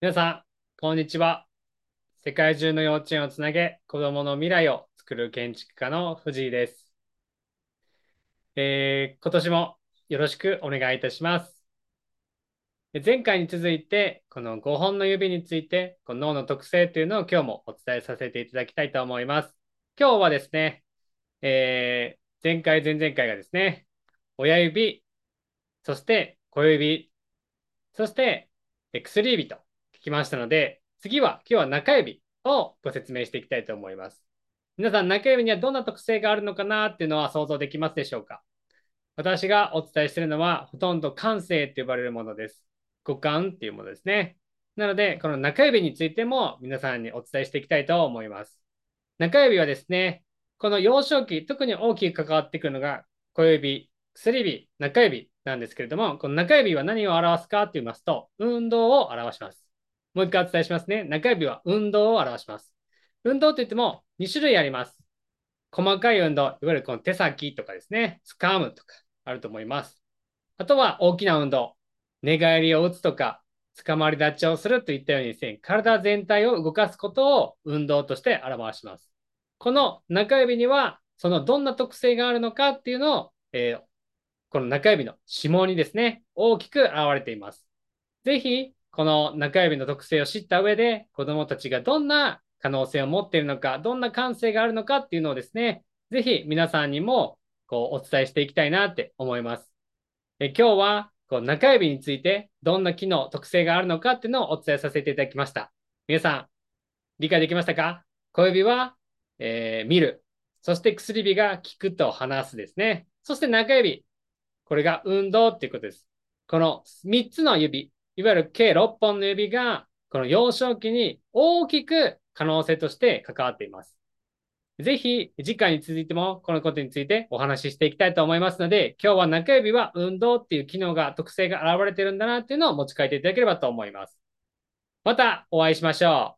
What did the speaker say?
皆さん、こんにちは。世界中の幼稚園をつなげ、子供の未来を作る建築家の藤井です。えー、今年もよろしくお願いいたします。前回に続いて、この5本の指について、この脳の特性というのを今日もお伝えさせていただきたいと思います。今日はですね、えー、前回、前々回がですね、親指、そして小指、そして薬指と聞きましたので、次は今日は中指をご説明していきたいと思います。皆さん、中指にはどんな特性があるのかなっていうのは想像できますでしょうか？私がお伝えしているのは、ほとんど感性って呼ばれるものです。五感っていうものですね。なので、この中指についても皆さんにお伝えしていきたいと思います。中指はですね、この幼少期、特に大きく関わってくるのが小指、薬指、中指なんですけれども、この中指は何を表すかと言いますと、運動を表します。もう一回お伝えしますね。中指は運動を表します。運動といっても2種類あります。細かい運動、いわゆるこの手先とかですね、掴むとかあると思います。あとは大きな運動、寝返りを打つとか、捕まり立ちをするといったようにですね、体全体を動かすことを運動として表します。この中指には、そのどんな特性があるのかっていうのを、えー、この中指の指紋にですね、大きく現れています。ぜひ、この中指の特性を知った上で、子供たちがどんな可能性を持っているのか、どんな感性があるのかっていうのをですね、ぜひ皆さんにもこうお伝えしていきたいなって思います。え今日はこう中指についてどんな機能、特性があるのかっていうのをお伝えさせていただきました。皆さん、理解できましたか？小指は、えー、見る。そして薬指が聞くと話すですね。そして中指。これが運動っていうことです。この3つの指、いわゆる計6本の指が、この幼少期に大きく可能性として関わっています。ぜひ、次回に続いてもこのことについてお話ししていきたいと思いますので、今日は中指は運動っていう機能が、特性が現れてるんだなっていうのを持ち帰っていただければと思います。またお会いしましょう。